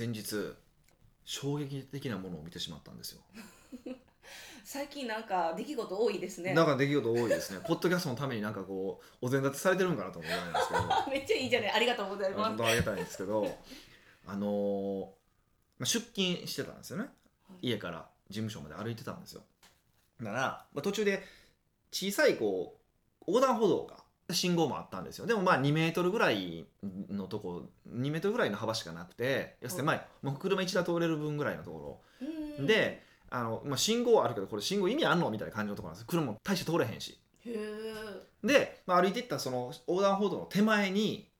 先日衝撃的なものを見てしまったんですよ。最近なんか出来事多いですね。なんか出来事多いですね。ポッドキャストのためになんかこうお膳立てされてるんかなと思うぐらいなんですけど。めっちゃいいじゃない。ありがとうございます。本当ありがたいんですけど あのーまあ出勤してたんですよね。家から事務所まで歩いてたんですよ。だから、まあ、途中で小さいこう横断歩道が信号もあったんですよ。でもまあ2メートルぐらいのとこ2メートルぐらいの幅しかなくて要するにまあもう車1台通れる分ぐらいのとこうろんであの、まあ、信号あるけどこれ信号意味あんの？みたいな感じのところなんです。車も大して通れへんし。へえで、まあ、歩いていったその横断歩道の手前に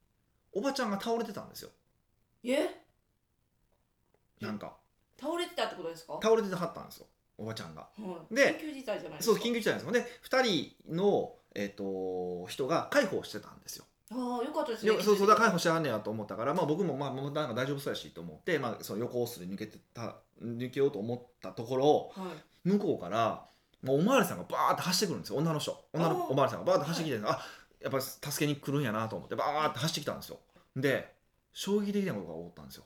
おばちゃんが倒れてたんですよ。え？なんか。倒れてたってことですか？倒れてはったんですよ。おばちゃんが。はい。で緊急事態じゃないそう緊急事態ですよで2人の、えっと人が介抱してたんですよ。ああよかったですね。よそうそうだから介抱してはんねやと思ったから、まあ、僕もまあもうなんか大丈夫そうやしと思って、まあ、その横ホースで抜けてた抜けようと思ったところはい。向こうからもうおまわりさんがバーって走ってくるんですよ。女の人。女のおまわりさんがバーって走ってきて、あやっぱ助けに来るんやなと思ってバーって走ってきたんですよ。で衝撃的なことが起こったんですよ。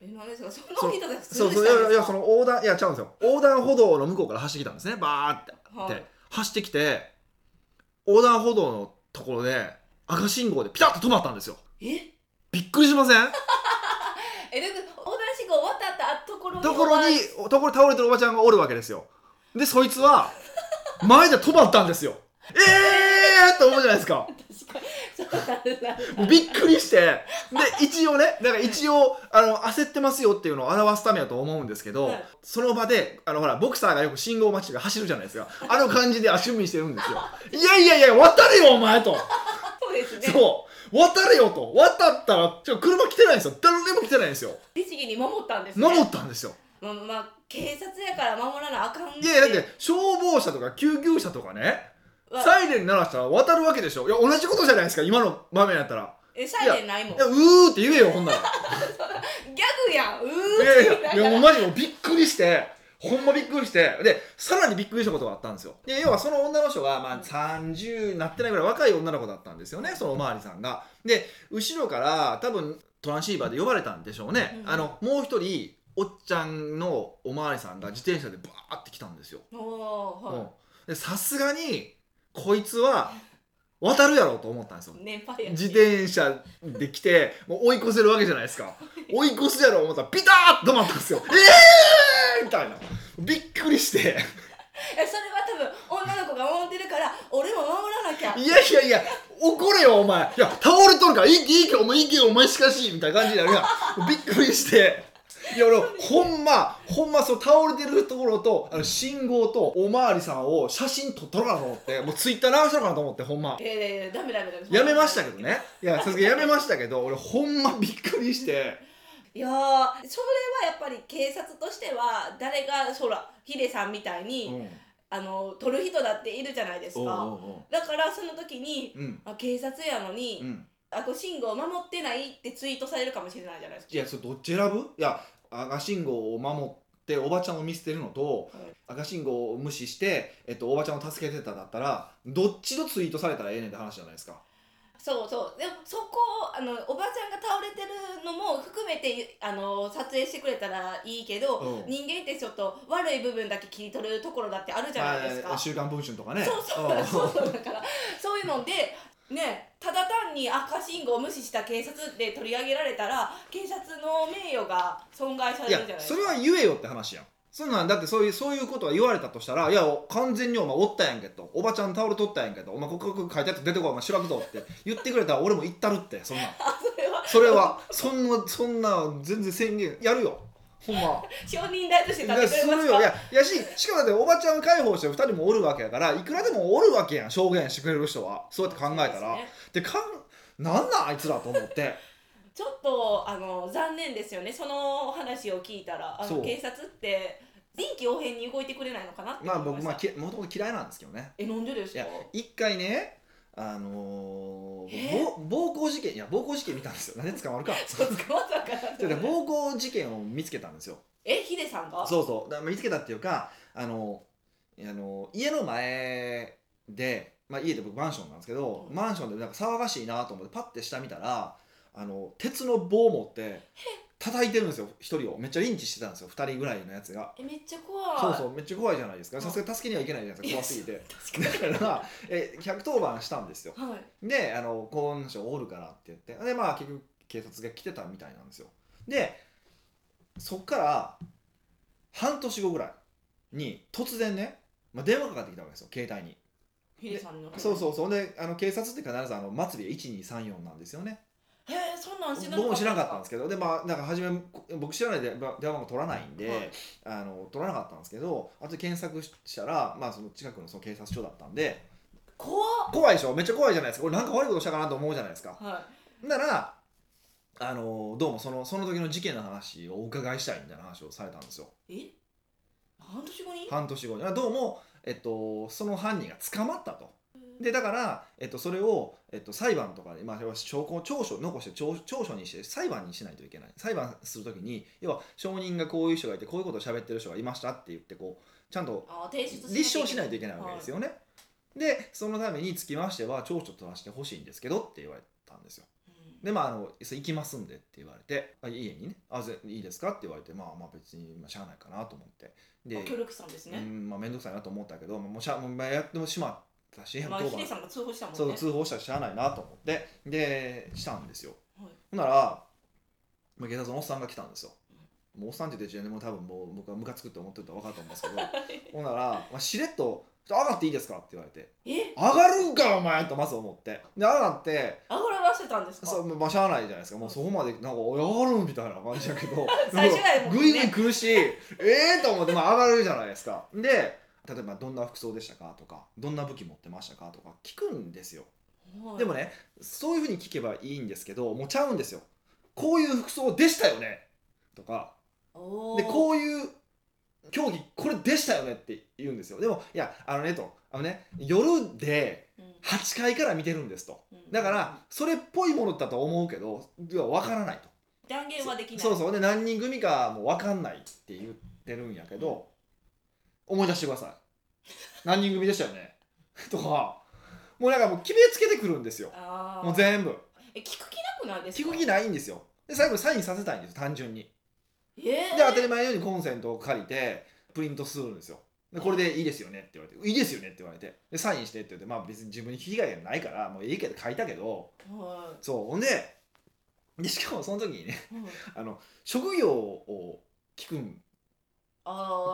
え何ですか？そんなそう人で普通そうそういやいやその横断いや違うんですよ。横断歩道の向こうから走ってきたんですね。バーって。はい。走ってきて横断歩道のところで赤信号でピタッと止まったんですよ。え？びっくりしません？えで横断信号渡ったところにところにおところに倒れてるおばちゃんがおるわけですよ。でそいつは前で止まったんですよ。ええーって思うじゃないですか。ば 確かにびっくりして。で一応ねだから一応あの焦ってますよっていうのを表すためだと思うんですけど、はい。その場であのほらボクサーがよく信号待ちで走るじゃないですか。あの感じで足踏みしてるんですよ。いやいやいや渡れよお前と。そうですね。そう。渡れよと。渡ったらちょ車来てないんですよ。誰でも来てないんですよ。律儀に守ったんですね。守ったんですよ。まあ、まあ、警察やから守らなあかんいやいやだって消防車とか救急車とかねわサイレン鳴らしたら渡るわけでしょ？いや同じことじゃないですか今の場面やったら。えサイレンないもん。いやうーって言えよほんなら。ギャグやんうーいやいやっていやもうマジもうびっくりしてほんまびっくりして。でさらにびっくりしたことがあったんですよ。で要はその女の人が、まあ、30なってないぐらい若い女の子だったんですよねそのおまわりさんが。で後ろから多分トランシーバーで呼ばれたんでしょうね、うんあのもう一人おっちゃんのおまわりさんが自転車でバーって来たんですよ。さすがにこいつは渡るやろうと思ったんですよ。い年配やし自転車で来てもう追い越せるわけじゃないですか。追い越すやろ思ったらピタッと止まったんですよ。えーみたいな。びっくりして。えそれは多分女の子が守ってるから俺も守らなきゃ。いやいやいや怒れよお前。いや倒れとるからいいいいけどお前いいけどお前しかしみたいな感じになるやん。びっくりしていや俺ほんまほんまそう倒れてるところとあの信号とおまわりさんを写真撮ったろかなと思ってもうツイッター流したろかなと思ってほんま。えー、ダメダメダメ。やめましたけどね。いやさすがにやめましたけど俺ほんまびっくりして。いやーそれはやっぱり警察としては誰がそらヒデさんみたいに、うん。あの取る人だっているじゃないですか。だからその時に、うん。あ警察やのに、うん。赤信号守ってないってツイートされるかもしれないじゃないですか。いやそれどっち選ぶ？いや赤信号を守っておばちゃんを見捨てるのと、はい赤信号を無視して、えっと、おばちゃんを助けてただったらどっちのツイートされたらええねんって話じゃないですかそうそうでもそこをあのおばちゃんが倒れてるのも含めてあの撮影してくれたらいいけど、うん人間ってちょっと悪い部分だけ切り取るところだってあるじゃないですか、週刊文春とかねそうそうそうそうだからそういうのでねただ単に赤信号を無視した警察で取り上げられたら警察の名誉が損害されるじゃないですか。それは言えよって話やん。そんなんだってそういうそういうことは言われたとしたらいや完全にお前おったやんけと。おばちゃん倒れとったやんけと。お前ここここ書いてあって出てこいお前白くぞって言ってくれたら俺も言ったるってそんなん。あそれは。それはそんなそんな全然宣言やるよほんま。証人台としてい立ってくれますか？よ。いややししかもだっておばちゃんを介抱して2人もおるわけやからいくらでもおるわけやん証言してくれる人は。そうやって考えたら。ですね。でかんなんなんあいつらと思って。ちょっとあの残念ですよねその話を聞いたら。あの警察って臨機応変に動いてくれないのかなってまあ思いました。僕まあきもともと嫌いなんですけどね。えなんでですか？一回ねあのー暴行事件いや暴行事件見たんですよ。何で捕まるか。そう捕まったから。で暴行事件を見つけたんですよ。えヒデさんが？そうそう。だ見つけたっていうかあのあの家の前で、まあ、家で僕マンションなんですけど、マンションでなんか騒がしいなと思ってパッて下見たらあの鉄の棒持って叩いてるんですよ1人を。めっちゃリンチしてたんですよ2人ぐらいのやつが。えめっちゃ怖い。そうそうめっちゃ怖いじゃないですか。はいさすがに助けにはいけないじゃないですか怖すぎて。だから え110番したんですよ。はい。であのこの人おるからって言って。でまあ結局警察が来てたみたいなんですよ。でそっから半年後ぐらいに突然ね、まあ、電話かかってきたわけですよ携帯に。ヒデさんのそうそうそう。であの警察って必ずあの末尾で1234なんですよねへえそんなん知らな僕も知らなかったんですけどでまあなんか初め僕知らないで電話電話番号取らないんで、はい。あの取らなかったんですけどあと検索したら、まあ、その近くのその警察署だったんで怖っ。怖いでしょ？めっちゃ怖いじゃないですか。俺なんか悪いことしたかなと思うじゃないですか。はならあのどうもそのその時の事件の話をお伺いしたいみたいな話をされたんですよ。いえ？半年後に？半年後に。どうも、えっと、その犯人が捕まったとでだから、えっと、それを、えっと、裁判とかで、まあ、証拠調書残して調調書にして裁判にしないといけない。裁判するときに要は証人がこういう人がいてこういうことを喋ってる人がいましたって言ってこうちゃんと立証しないといけないわけですよね、でそのためにつきましては調書取らせてほしいんですけどって言われたんですよ。うん。でまああの行きますんでって言われてあ家にね。あぜいいですかって言われてまあまあ別にまあしゃあないかなと思って。であ協力したんですうねんまあ面倒くさいなと思ったけどもうしゃもうまあやってもしまったしまあ110番ヒデさんが通報したもんね。そう通報したらしゃあないなと思って。でしたんですよ。はい。ほんなら、まあ、警察のおっさんが来たんですよ。もうおっさんって言ってもう多分もう僕はムカつくって思ってると分かると思うんですけど。ほんなら、まあ、しれっと「上がっていいですか?」って言われて。え「上がるんかお前!」とまず思って。で上がって上がらせたんですか？そうまあしゃあないじゃないですか。もうそこまでなんか「おい上がるん?」みたいな感じだけど。最初やもんね。ぐいぐい来るしええと思って、まあ、上がるじゃないですか。で例えばどんな服装でしたか？とかどんな武器持ってましたか？とか聞くんですよ。はい。でもねそういうふうに聞けばいいんですけどもうちゃうんですよ。こういう服装でしたよね？とか。でこういう競技これでしたよね？って言うんですよ。でもいやあのねと。あのね夜でうん。8階から見てるんですと。うん。だからそれっぽいものだと思うけどいや分からないと。断言はできない。そうそう。で何人組かも分かんないって言ってるんやけど、思い出してください何人組でしたよね？とか。もうなんかもう決めつけてくるんですよ。もう全部。え聞く気なくないですか？聞く気ないんですよ。で最後にサインさせたいんです単純に。えー、で当たり前のようにコンセントを借りてプリントするんですよ。でこれでいいですよねって言われて「いいですよね」って言われて。でサインしてって言ってまあ別に自分に被害がないからもういいけど書いたけど。はそう。ほんででしかもその時にねい、うん。あの職業を聞くん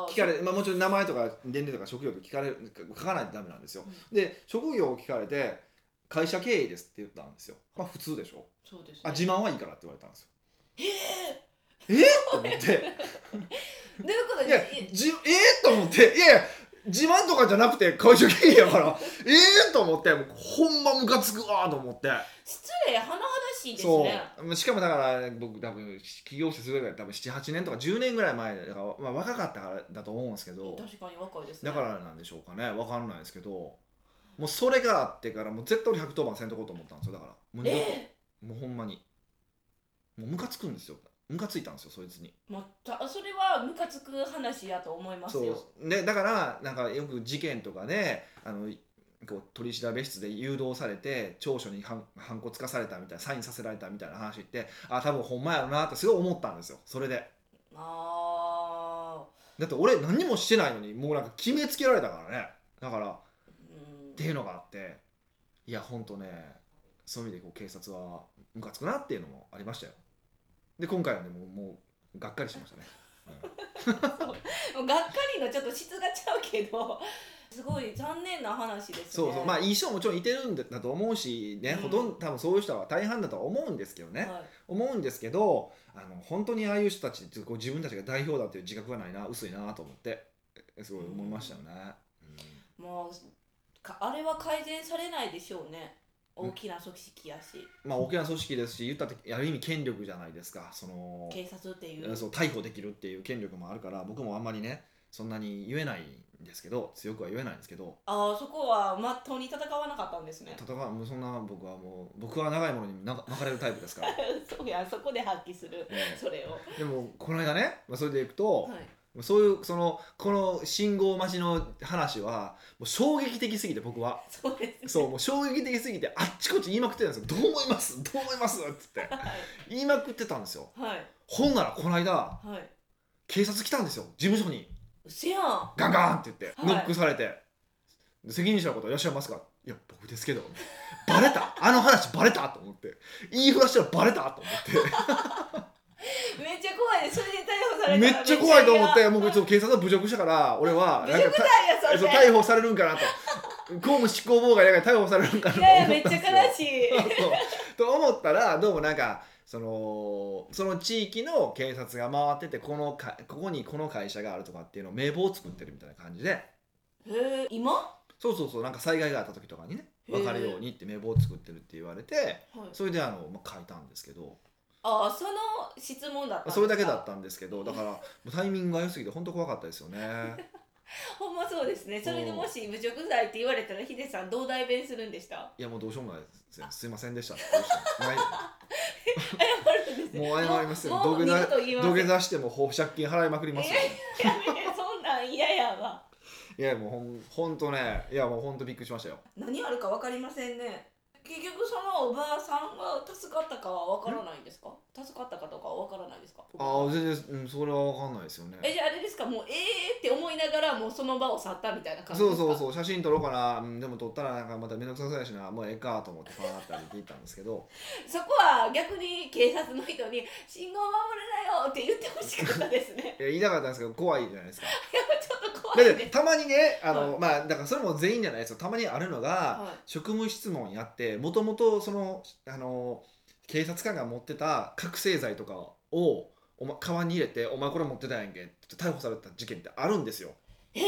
聞かれ、まあ、もちろん名前とか年齢とか職業とか聞かれる書かないとダメなんですよ、で職業を聞かれて会社経営ですって言ったんですよ。まあ普通でしょ？そうですね。あ自慢はいいからって言われたんですよ。ええっと思って。ー、どういうこと？いやでじえー、と思って。いやいや自慢とかじゃなくて会社経営やから。ええと思って。もうほんまムカつくわと思って。失礼甚だしいですそねう。しかもだから僕多分起業してするぐらい多分78年とか10年ぐらい前だから、まあ、若かったからだと思うんですけど。確かに若いですね。だからなんでしょうかねわかんないですけどもうそれがあってからもう絶対俺110番せんとこうと思ったんですよ。だからもう二度とえもうほんまに。もうムカつくんですよ。ムカついたんですよそいつに。ー、またそれはムカつく話やと思いますそよう。でだからなんかよく事件とかであのこう取り調べ室で誘導されて調書にはんはんこつかされたみたいなサインさせられたみたいな話ってあ多分ほんまやろなってすごい思ったんですよそれで。あだって俺何もしてないのにもうなんか決めつけられたからね。だからーっていうのがあって。いやほんとねそういう意味でこう警察はムカつくなっていうのもありましたよ。で今回はねもうもうがっかりしましたね、うん、もうがっかりのちょっと質がちゃうけどすごい残念な話ですね。そうそう。まあいい人ももちろんいてるんだと思うしね、うん。ほとんど多分そういう人は大半だとは思うんですけどね、はい。思うんですけどあの本当にああいう人たちってこう自分たちが代表だっていう自覚がないな薄いなと思ってすごい思いましたよね、もうかあれは改善されないでしょうね。大きな組織やし、うんまあ大きな組織ですし言ったってある意味権力じゃないですか。その警察っていう。そう逮捕できるっていう権力もあるから僕もあんまりねそんなに言えないんですけど強くは言えないんですけどああそこはまっとうに戦わなかったんですね。戦うもうそんな僕はもう僕は長いものにな巻かれるタイプですから、そうやそこで発揮するえそれを。えでもこの間ね、まあ、それでいくと、はい。そういうそのこの信号待ちの話はもう衝撃的すぎて僕は。そうですね。そうもう衝撃的すぎてあっちこっち言いまくってたんですよ「どう思います？どう思います?」っつって。はい。言いまくってたんですよ。はい。ほんならこの間はい。警察来たんですよ。事務所に。うせやん。ガンガンって言ってはい。ノックされて「責任者の方いらっしゃいますか?」いや僕ですけどバレた？あの話バレた？と思って言いふらしたらバレた？と思って。めっちゃ怖い。それで逮捕されたらめっちゃ怖いと思っめてもうちょっと警察は侮辱したから俺は侮辱 なんか罪やそれ。そう逮捕されるんかなと。公務執行妨害だから逮捕されるんかなと いやいや思めったちゃ悲しい。そう。と思ったらどうもなんかそのその地域の警察が回っててこのかここにこの会社があるとかっていうのを名簿を作ってるみたいな感じで。へえ今？そうそうそうなんか災害があった時とかにね分かるようにって名簿を作ってるって言われてはい。それであの、まあ、書いたんですけど。ああその質問だったそれだけだったんですけどだからタイミングが良すぎて本当怖かったですよね ほんまそうですね。それでもし侮辱罪って言われたらヒデさんどう代弁するんでした？いやもうどうしようもないです。すいませんでした。って言うしかない謝るんですね。もう謝りますよ。土下座しても保釈金払いまくりますよ、そんなん嫌やわ。いやもうほんほんとねいやもうほんとびっくりしましたよ。何あるか分かりませんね。結局そのおばあさんが助かったかは分からないんですか？助かったかとかは分からないですか？ああ全然、うん、それは分かんないですよね。えじゃああれですか？もうええー、って思いながらもうその場を去ったみたいな感じそうそうそう写真撮ろうかな、うん、でも撮ったらなんかまた面倒くさそうやしな。もうええかと思ってパーって歩いていったんですけど。そこは逆に警察の人に「信号守れなよ」って言ってほしかったですね。いや言いたかったんですけど怖いじゃないですか。ちょっと怖いたまにねあの、はまあだからそれも全員じゃないですよ。たまにあるのが、はい。職務質問やってもともとそのあの警察官が持ってた覚醒剤とかをお、ま、カに入れて「お前これ持ってたやんけ」って逮捕された事件ってあるんですよ。えー、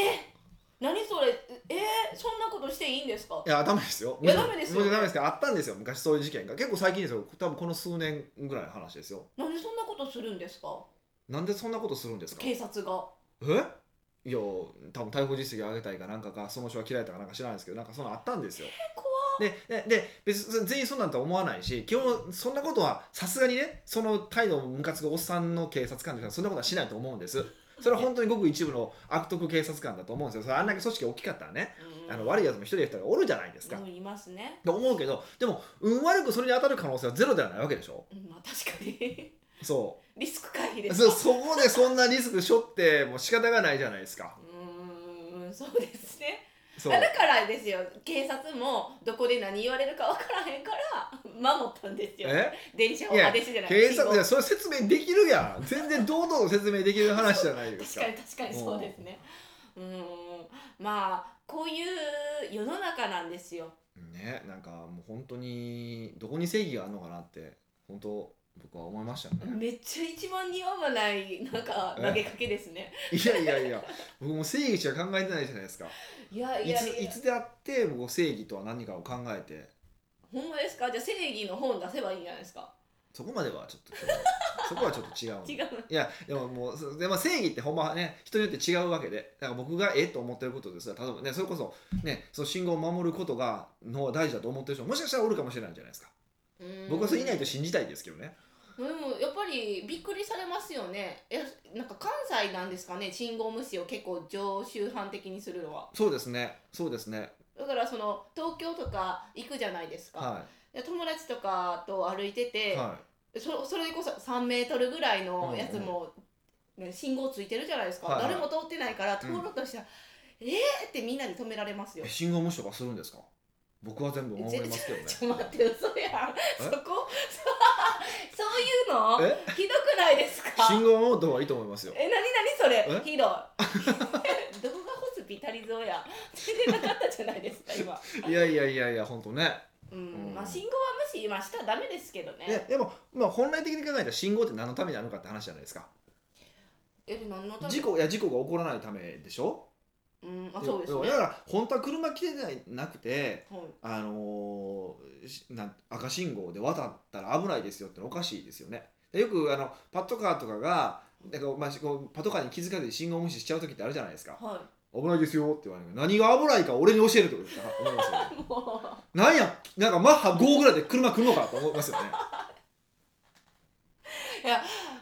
何それ？えー、そんなことしていいんですか？いやダメですよ。いやダメですよ。ダメですけどあったんですよ。昔そういう事件が。結構最近ですよ。多分この数年ぐらいの話ですよ。なんでそんなことするんですか？なんでそんなことするんですか？警察が。え？いや多分逮捕実績を上げたいかなんかかその人が嫌いだかなんか知らないですけどなんかそのあったんですよ。怖ででで別に全員そんなんとは思わないし基本そんなことはさすがにねその態度をムカつくおっさんの警察官というのはそんなことはしないと思うんです。それは本当にごく一部の悪徳警察官だと思うんですよ。それあんだけ組織が大きかったらねうん。あの悪いやつも一人やったらおるじゃないですか、うんいますね、と思うけどでも運悪くそれに当たる可能性はゼロではないわけでしょ。うん、まあ確かに。そリスク回避でうす。かそそこでそんなリスク背負ってもう仕方がないじゃないですか。うーんそうですねだからですよ。警察もどこで何言われるか分からへんから守ったんですよ。え？電車をいやあ電車じゃない。警察いやそれ説明できるやん。全然堂々と説明できる話じゃないですか確かに確かにそうですね。うーん。まあこういう世の中なんですよ。ねなんかもう本当にどこに正義があるのかなって本当僕は思いましたね。めっちゃ一番似合わないなんかえ投げかけですね。いやいやいや僕も正義しか考えてないじゃないですか。いやいいや。いやついつであって僕正義とは何かを考えて。ほんまですか？じゃあ正義の本出せばいいんじゃないですか？そこまではちょっとそこはちょっと違う 違ういやでももうそでも正義ってほんまはね人によって違うわけで。だから僕がええと思ってることですら例えばねそれこそねその信号を守ることがの大事だと思ってる人ももしかしたらおるかもしれないじゃないですか僕はそれいないと信じたいですけどね。でもやっぱりびっくりされますよね。いやなんか関西なんですかね信号無視を結構常習犯的にするのは。そうですね。そうですね。だからその東京とか行くじゃないですか、はで友達とかと歩いていて、はそそれこそ3メートルぐらいのやつも、ね、信号ついてるじゃないですか、はいはい。誰も通ってないから通ろうとしたら、えーってみんなに止められますよ。いえ信号無視とかするんですか？僕は全部守りますけどね。ちょっと待って嘘やんそこ？そういうの？え？ひどくないですか？信号を守った方がいいと思いますよ。え、なになにそれ？え？ひどい動画ホスピタリゾーや。全然なかったじゃないですか今。いやいやいやいや本当ね。うん、うん。まあ信号は無視今したらダメですけどね。ででも、まあ、本来的に考えたら信号って何のためにあるのかって話じゃないですか。え何のため事故いや事故が起こらないためでしょ？うんあそうですね。だから本当は車来てないなくてはい。あのーしなん赤信号で渡ったら危ないですよってのおかしいですよね。でよくあのパトカーとかがなんか、まあ、こうパトカーに気づかずに信号無視しちゃう時ってあるじゃないですか。は危ないですよって言われる何が危ないか俺に教えるってことだ思いますよ なんやなんかマッハ5ぐらいで車来るのかと思いますよね。う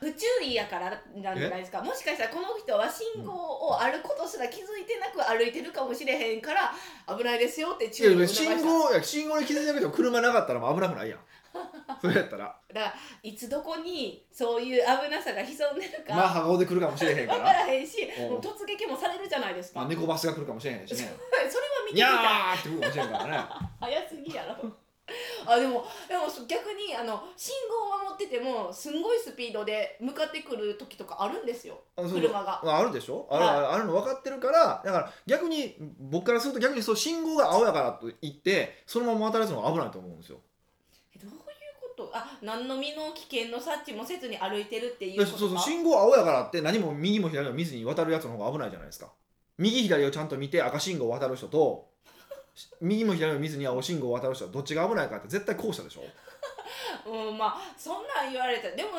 不注意やからなんじゃないですか。もしかしたらこの人は信号をあることすら気づいてなく歩いてるかもしれへんから危ないですよってい注意を信号いや信号に気づいてなくても車なかったらもう危なくないやん。それやったら。だからいつどこにそういう危なさが潜んでるか、まあ羽子で来るかもしれへんか分かららへんしうん。もう突撃もされるじゃないですか、まあ猫バスが来るかもしれへんしね。それは見ていみたい。やーって来るかもしれへんからね。早すぎやろあでもでも逆にあの信号を守っててもすんごいスピードで向かってくる時とかあるんですよ。車が。まあ、あるでしょ？ある,、はい。あるの分かってるからだから逆に僕からすると逆にそう信号が青やからと言ってそのまま渡らすのが危ないと思うんですよ。えどういうこと？あ何の身の危険の察知もせずに歩いてるっていうそうそう信号青やからって何も右も左も見ずに渡るやつの方が危ないじゃないですか。右左をちゃんと見て赤信号を渡る人と右も左も見ずに青信号を渡る人はどっちが危ないかって絶対後者でしょ？うんまあそんなん言われたらでも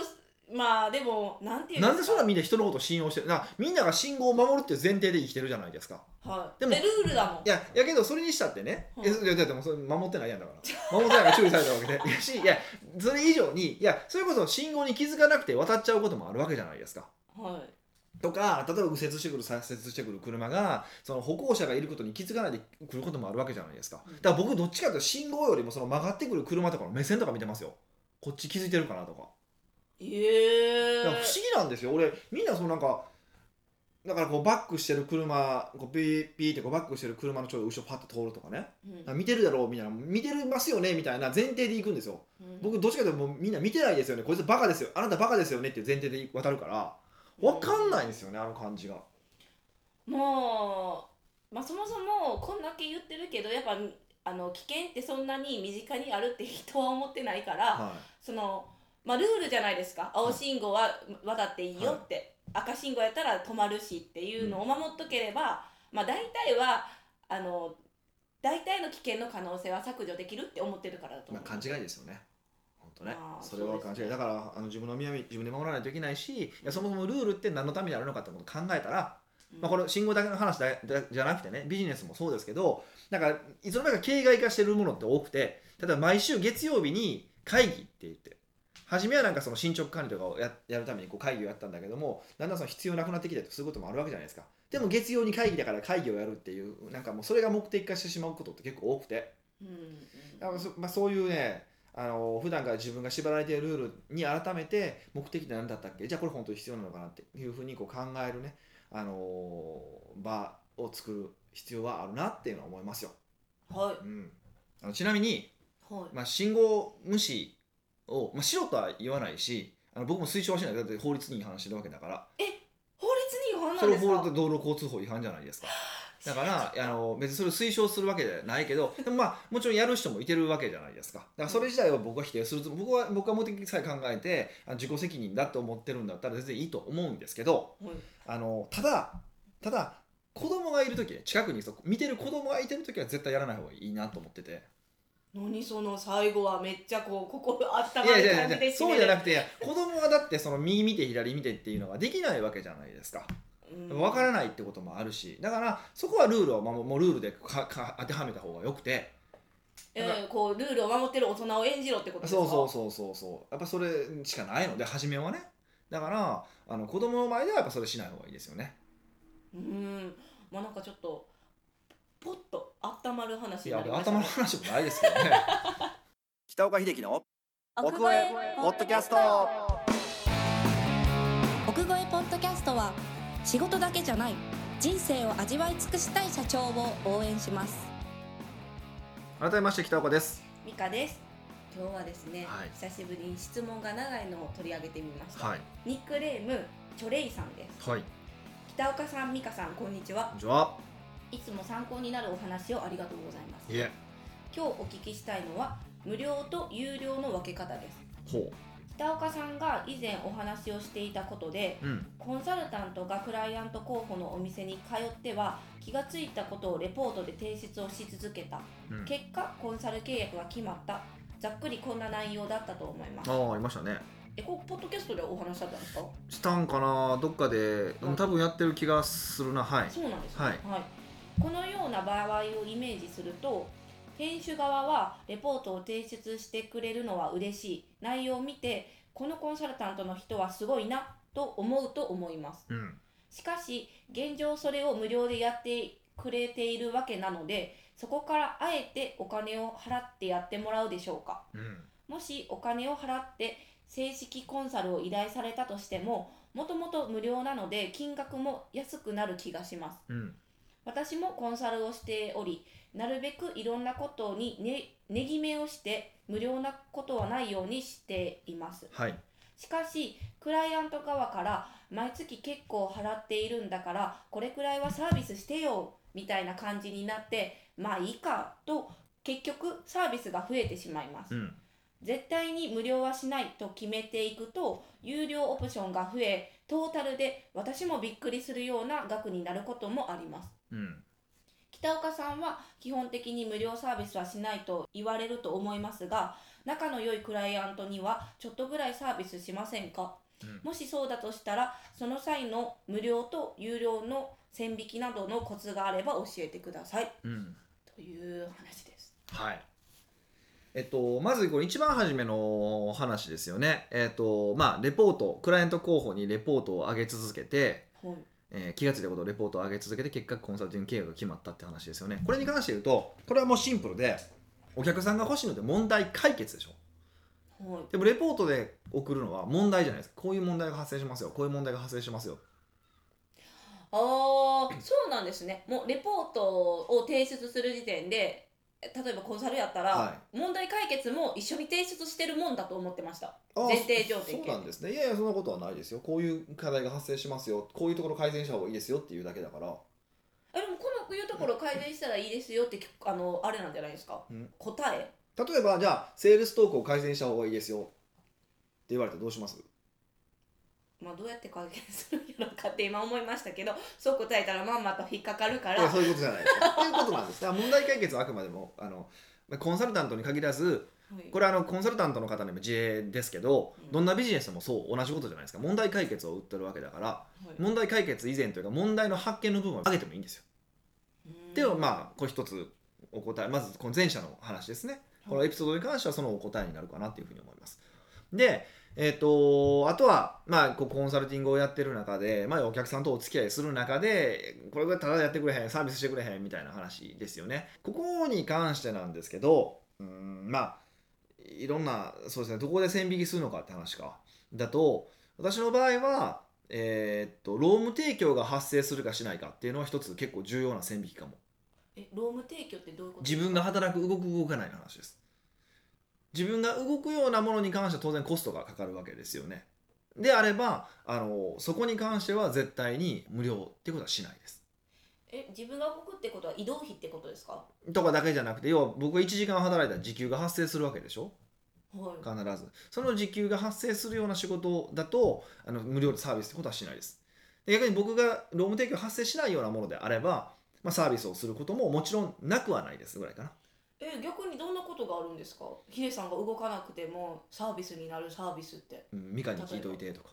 まあでもなんていうんなんでそんなみみんな人のことを信用してるなみんなが信号を守るっていう前提で生きてるじゃないですか。はい、でもでルールだもん。いややけどそれにしたってね、うんい。やいやだってもうそれ守ってないやんだから。守ってないから注意されたわけで。いやしいやそれ以上にいやそれこそ信号に気づかなくて渡っちゃうこともあるわけじゃないですか。はいとか例えば右折してくる左折してくる車がその歩行者がいることに気づかないで来ることもあるわけじゃないですか。うん。だから僕どっちかというと信号よりもその曲がってくる車とかの目線とか見てますよ。こっち気づいてるかなとか。ええ不思議なんですよ。俺みんなそのなんかだからこうバックしてる車こうピーピーってこうバックしてる車のちょい後ろパッと通るとかね。うん。見てるだろうみたいな見てますよねみたいな前提で行くんですよ。うん。僕どっちかというともうみんな見てないですよね。こいつバカですよ。あなたバカですよねっていう前提で渡るから分かんないんですよねあの感じが。もう、まあ、そもそもこんだけ言ってるけどやっぱあの危険ってそんなに身近にあるって人は思ってないから、はその、まあ、ルールじゃないですか。青信号は渡っていいよって、赤信号やったら止まるしっていうのを守っとければ、まあ、大体はあの大体の危険の可能性は削除できるって思ってるからだとい、ま思う。あ、勘違いですよね本当ねまあそれは勘違い、ね。だからあの自分の身は自分で守らないといけないしいやそもそもルールって何のためにあるのかってことを考えたらうん。まあ、これ信号だけの話だだじゃなくてねビジネスもそうですけどなんかいつの間にか形骸化してるものって多くて例えば毎週月曜日に会議って言って初めはなんかその進捗管理とかをややるためにこう会議をやったんだけどもだんだんその必要なくなってきたりとかそういうこともあるわけじゃないですか。でも月曜に会議だから会議をやるっていうなんかもうそれが目的化してしまうことって結構多くて。うんうん。だからそ,、まあ、そういうねあの普段から自分が縛られているルールに改めて目的って何だったっけ？じゃあこれ本当に必要なのかなっていうふうにこう考えるね、あの場を作る必要はあるなっていうのは思いますよ。はい。うん、あのちなみに、はい。まあ、信号無視を、まあ、しろとは言わないしあの僕も推奨はしない。だって法律に違反してるわけだから。法律に違反なそれんですか？法律道路交通法違反じゃないですか。だからあの別にそれを推奨するわけじゃないけどでもまあもちろんやる人もいてるわけじゃないですか。だからそれ自体は僕は否定する僕は僕は目的さえ考えて自己責任だと思ってるんだったら全然いいと思うんですけどはい。あのただただ子供がいる時ね近くにそう見てる子供がいてる時は絶対やらない方がいいなと思ってて。何その最後はめっちゃこう心温まいやい感じでそうじゃなくて子供はだってその右見て左見てっていうのができないわけじゃないですか。うん分からないってこともあるしだからそこはルールを守もうルールでか か当てはめた方がよくて。えーこうルールを守ってる大人を演じろってことですか？そうそうそうそうそう。やっぱそれしかないので初めはね。だからあの子供の前ではやっぱそれしない方がいいですよね。うん。まあなんかちょっとポッと温まる話いやになりました頭の話もないですけどね。北岡秀樹の奥越えポッドキャスト。奥越えポッドキャスト。は仕事だけじゃない。人生を味わい尽くしたい社長を応援します。改めまして北岡です。ミカです。今日はですね、はい。久しぶりに質問が長いのを取り上げてみました、はい。ニックネームチョレイさんです。はい。北岡さんミカさんこんにちは。こんにちは。いつも参考になるお話をありがとうございます。いえ。今日お聞きしたいのは無料と有料の分け方です。ほ北岡さんが以前お話をしていたことでううん。コンサルタントがクライアント候補のお店に通っては気がついたことをレポートで提出をし続けた。うん。結果コンサル契約が決まった。ざっくりこんな内容だったと思います。ああありましたね。えこポッドキャストでお話しだったんですか？したんかな？どっかでうん多分やってる気がするな。はい。そうなんですね、はい。このような場合をイメージすると店主側はレポートを提出してくれるのは嬉しい。内容を見てこのコンサルタントの人はすごいなと思うと思います。うん。しかし現状それを無料でやってくれているわけなのでそこからあえてお金を払ってやってもらうでしょうか。うん。もしお金を払って正式コンサルを依頼されたとしてももともと無料なので金額も安くなる気がします。うん。私もコンサルをしておりなるべくいろんなことにね値決めをして無料なことはないようにしています。はい。しかしクライアント側から毎月結構払っているんだからこれくらいはサービスしてよみたいな感じになってまあいいかと結局サービスが増えてしまいます。うん。絶対に無料はしないと決めていくと有料オプションが増えトータルで私もびっくりするような額になることもあります。うん北岡さんは基本的に無料サービスはしないと言われると思いますが仲の良いクライアントにはちょっとぐらいサービスしませんか、うん。もしそうだとしたらその際の無料と有料の線引きなどのコツがあれば教えてください。うん。という話です。はい。えっと、まずこれ一番初めの話ですよね。えっとまあ、レポートクライアント候補にレポートを上げ続けて、はいえー気が付いたことをレポートを上げ続けて結果コンサルティング契約が決まったって話ですよね。これに関して言うとこれはもうシンプルでお客さんが欲しいので問題解決でしょ。はいでもレポートで送るのは問題じゃないですか。こういう問題が発生しますよ。こういう問題が発生しますよ。ああそうなんですねもうレポートを提出する時点で例えばコンサルやったら、は問題解決も一緒に提出してるもんだと思ってましたあ前提条件そうなんですね。いやいやそんなことはないですよ。こういう課題が発生しますよ。こういうところ改善した方がいいですよっていうだけだから。あでもこのいうところ改善したらいいですよってあのあれなんじゃないですか、うん答え例えばじゃあセールストークを改善した方がいいですよって言われたらどうします？まあどうやって改善するんやろうかって今思いましたけどそう答えたらまんまと引っかかるからそういうことじゃないですか。ということなんです。だ問題解決はあくまでもあのコンサルタントに限らずはいこれはあのコンサルタントの方の事例ですけどうんどんなビジネスもそう同じことじゃないですか問題解決を売ってるわけだからはい問題解決以前というか問題の発見の部分を上げてもいいんですよ。うんっていうのをまあこれ一つお答えまずこの前者の話ですね。このエピソードに関してはそのお答えになるかなというふうに思います。で、えっとあとは、まあ、こうコンサルティングをやってる中で、まあ、お客さんとお付き合いする中でこれぐらいただでやってくれへんサービスしてくれへんみたいな話ですよね。ここに関してなんですけどうんまあいろんなそうですねどこで線引きするのかって話かだと私の場合は、えーっと労務提供が発生するかしないかっていうのは一つ結構重要な線引きかも。え労務提供ってどういうこと自分が働く動く動かないの話です自分が動くようなものに関しては当然コストがかかるわけですよね。であればあのそこに関しては絶対に無料ってことはしないです。え自分が動くってことは移動費ってことですか？とかだけじゃなくて要は僕が1時間働いたら時給が発生するわけでしょ？はい。必ず。その時給が発生するような仕事だとあの無料でサービスってことはしないです。で逆に僕が労務提供発生しないようなものであれば、まあ、サービスをすることももちろんなくはないですぐらいかなえ逆にどんなことがあるんですか？ヒデさんが動かなくてもサービスになるサービスって。うん、ミカに聞いといてとか。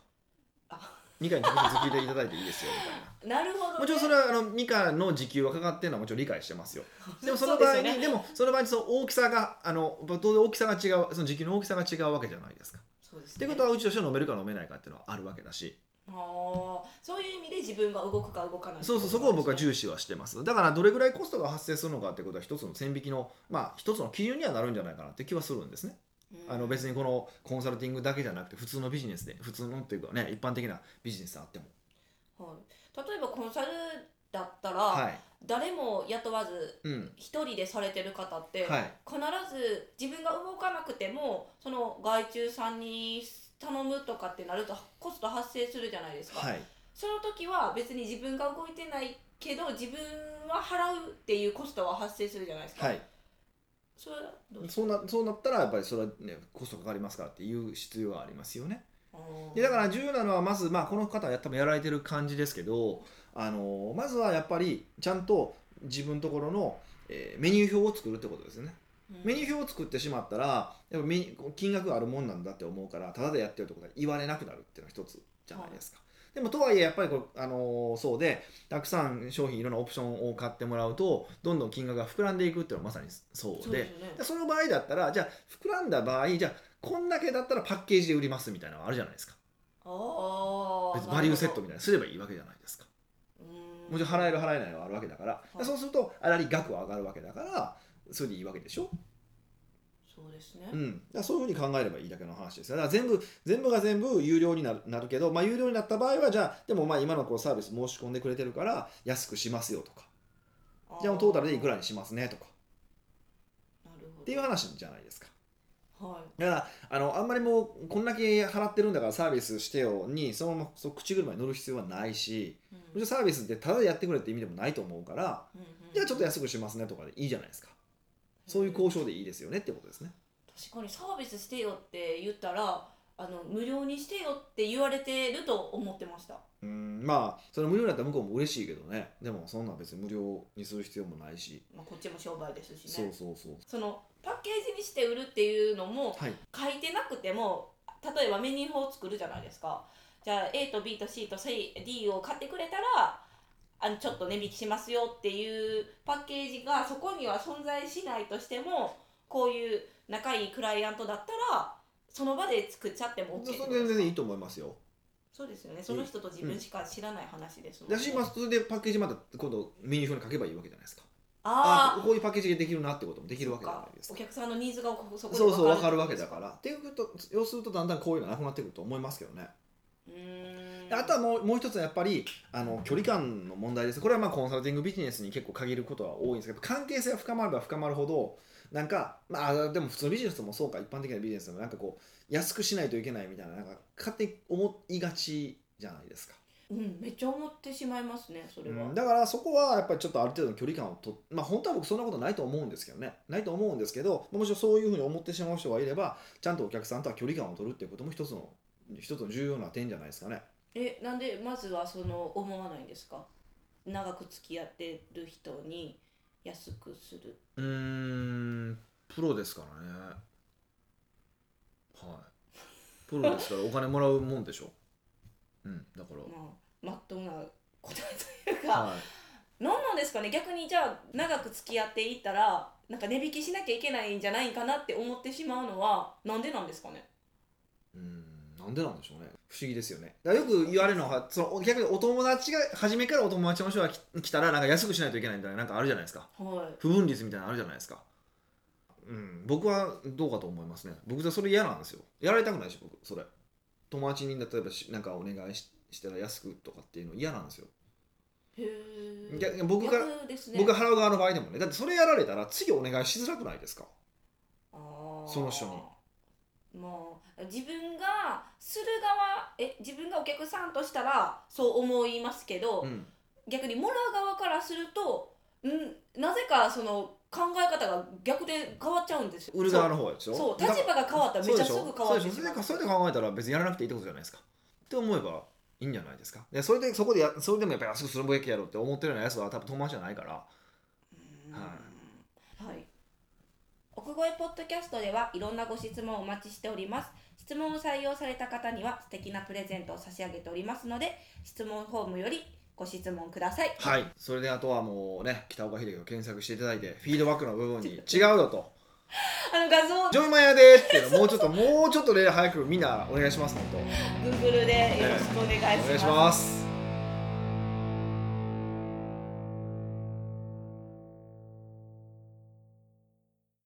あ。ミカに直接聞いていただいていいですよみたいな なるほど、ね、もちろんそれはあのミカの時給はかかってるのはもちろん理解してますよ。でもその場合にで,、ね。もその場合にその大きさがあの当然大きさが違うその時給の大きさが違うわけじゃないですか。そうです、ね、ってことはうちとしては飲めるか飲めないかっていうのはあるわけだしあーそういう意味で自分が動くか動かないか。そうそうそこを僕は重視はしてます。だからどれぐらいコストが発生するのかっていうことは一つの線引きのまあ一つの基準にはなるんじゃないかなって気はするんですね。うん。あの別にこのコンサルティングだけじゃなくて普通のビジネスで普通のっていうかね一般的なビジネスであっても。はい、例えばコンサルだったら、はい。誰も雇わずうん。一人でされてる方って、はい。必ず自分が動かなくてもその外注さんに頼むとかってなるとコスト発生するじゃないですか、はい。その時は別に自分が動いてないけど自分は払うっていうコストは発生するじゃないですか、はい。それはどそうなそうなったらやっぱりそれはねコストかかりますからっていう必要がありますよね。かでだから重要なのはまずまあこの方はや多分やられてる感じですけどあのまずはやっぱりちゃんと自分のところの、えーメニュー表を作るってことですよね。メニュー表を作ってしまったらやっぱ金額があるもんなんだって思うからただでやってるってことは言われなくなるっていうのが一つじゃないですか。でもとはいえやっぱりこう、あのーそうでたくさん商品いろんなオプションを買ってもらうとどんどん金額が膨らんでいくっていうのはまさにそうで。ね。でその場合だったらじゃあ膨らんだ場合じゃあこんだけだったらパッケージで売りますみたいなのがあるじゃないですか。ああ別にバリューセットみたいなすればいいわけじゃないですか。うん。もちろん払える払えないはあるわけだから、い。そうするとあらり額は上がるわけだからそれでいいわけでしょ、そうですね、うん、だそういうふうに考えればいいだけの話ですよ。だから全部全部が全部有料になるなるけど、まあ、有料になった場合はじゃあでもまあ今のこうサービス申し込んでくれてるから安くしますよとか。じゃあトータルでいくらにしますねとか。なるほど。っていう話じゃないですか。はい。だからあのあんまりもうこんだけ払ってるんだからサービスしてよにそのままそう口車に乗る必要はないしうん。サービスってただでやってくれって意味でもないと思うからうんうん。じゃあちょっと安くしますねとかでいいじゃないですかそういう交渉でいいですよねってことですね。確かにサービスしてよって言ったらあの無料にしてよって言われてると思ってました。うんまあそれ無料だったら向こうも嬉しいけどね。でもそんなん別に無料にする必要もないし、まあ、こっちも商売ですしそうねそうそう。そのパッケージにして売るっていうのもはい。書いてなくても例えばメニュー表を作るじゃないですか。じゃあ A と B と C と D を買ってくれたらあのちょっと値引きしますよっていうパッケージがそこには存在しないとしてもこういう仲いいクライアントだったらその場で作っちゃっても OK 全然いいと思いますよ。そうですよね。その人と自分しか知らない話ですもんだし、まあ、それでパッケージまた今度メニュー表に書けばいいわけじゃないですか。ああこういうパッケージができるなってこともであきるわけじゃないですか。お客さんのニーズがそこでそうそう分かるわけだから。っていうこと要するとだんだんこういうのなくなってくると思いますけどねあとはもうもう一つはやっぱりあの距離感の問題です。これはまあコンサルティングビジネスに結構限ることは多いんですけど関係性が深まれば深まるほどなんかまあでも普通のビジネスもそうか一般的なビジネスでもなんかこう安くしないといけないみたいななんか勝手に思いがちじゃないですか、うんめっちゃ思ってしまいますねそれは、うんだからそこはやっぱりちょっとある程度の距離感をとまあ本当は僕そんなことないと思うんですけどね。ないと思うんですけどもちろんそういうふうに思ってしまう人がいればちゃんとお客さんとは距離感を取るっていうことも一つの一つの重要な点じゃないですかねえなんでまずはその思わないんですか？長く付き合ってる人に安くする。うーんプロですからね。はい。プロですからお金もらうもんでしょ？うんだから、まあまっとうな答えというか、はい。何なんですかね？逆にじゃあ長く付き合っていったらなんか値引きしなきゃいけないんじゃないかなって思ってしまうのはなんでなんですかね？うーんなんでなんでしょうね。不思議ですよね。だからよく言われるのはその逆にお友達が初めからお友達の人が来来たらなんか安くしないといけないみたいななんかあるじゃないですか。はい。不分率みたいなのあるじゃないですか。うん。僕はどうかと思いますね。僕はそれ嫌なんですよ。やられたくないし僕それ。友達に例えばしなんかお願いししたら安くとかっていうの嫌なんですよ。へえ逆に僕がね。僕が払う側の場合でもね。だってそれやられたら次お願いしづらくないですか。その人にもう自分がする側え自分がお客さんとしたらそう思いますけど、うん。逆にもらう側からするとんなぜかその考え方が逆で変わっちゃうんですよ。売る側の方でしょ？そう立場が変わったらめっちゃすぐ変わってそうそれでそれで考えたら別にやらなくていいってことじゃないですか。って思えばいいんじゃないですか。でそれでそこでやそれでもやっぱり安くするべきやろって思ってるようなやつは多分友達じゃないから。うん。はい奥越ポッドキャストではいろんなご質問をお待ちしております。質問を採用された方には素敵なプレゼントを差し上げておりますので質問フォームよりご質問ください。はい。それであとはもうね北岡秀樹を検索していただいてフィードバックの部分に違うよと。あの画像。ジョイマンやでっていうのもうちょっともうちょっとね早くみんなお願いしますのと。Google でよろしくお願いします。お願いします